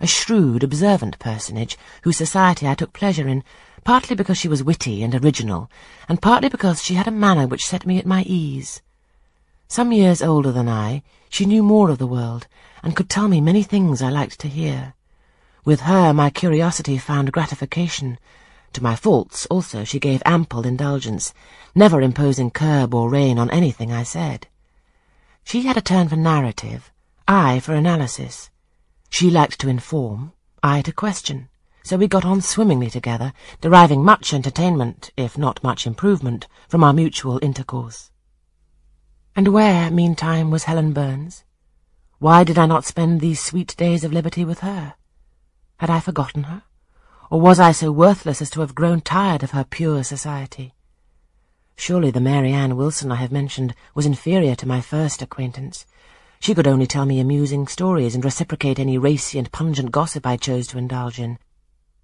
a shrewd, observant personage whose society I took pleasure in, partly because she was witty and original, and partly because she had a manner which set me at my ease. Some years older than I, she knew more of the world, and could tell me many things I liked to hear. With her my curiosity found gratification. To my faults also she gave ample indulgence, never imposing curb or rein on anything I said. She had a turn for narrative, I for analysis. She liked to inform, I to question, so we got on swimmingly together, deriving much entertainment, if not much improvement, from our mutual intercourse. And where, meantime, was Helen Burns? Why did I not spend these sweet days of liberty with her? Had I forgotten her? Or was I so worthless as to have grown tired of her pure society? Surely the Mary Ann Wilson I have mentioned was inferior to my first acquaintance. She could only tell me amusing stories and reciprocate any racy and pungent gossip I chose to indulge in.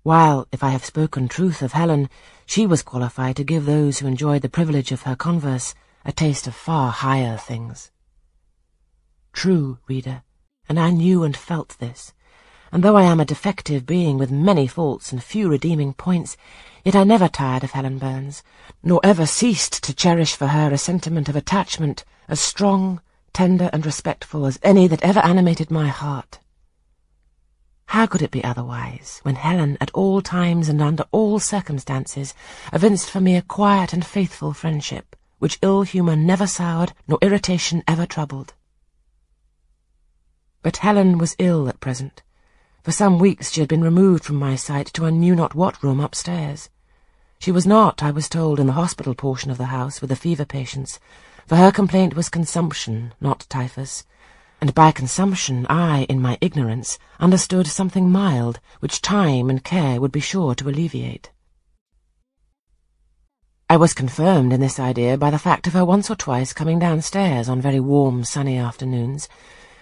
While, if I have spoken truth of Helen, she was qualified to give those who enjoyed the privilege of her converse a taste of far higher things. True, reader, and I knew and felt this, and though I am a defective being with many faults and few redeeming points, yet I never tired of Helen Burns, nor ever ceased to cherish for her a sentiment of attachment as strong, tender, and respectful as any that ever animated my heart. How could it be otherwise, when Helen, at all times and under all circumstances, evinced for me a quiet and faithful friendship, which ill humour never soured, nor irritation ever troubled? But Helen was ill at present. For some weeks she had been removed from my sight to I knew not what room upstairs. She was not, I was told, in the hospital portion of the house with the fever patients, for her complaint was consumption, not typhus, and by consumption I, in my ignorance, understood something mild, which time and care would be sure to alleviate. I was confirmed in this idea by the fact of her once or twice coming downstairs on very warm, sunny afternoons,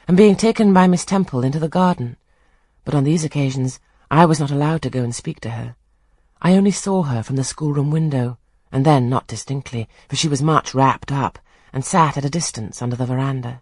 and being taken by Miss Temple into the garden. But on these occasions I was not allowed to go and speak to her. I only saw her from the schoolroom window, and then not distinctly, for she was much wrapped up, and sat at a distance under the veranda.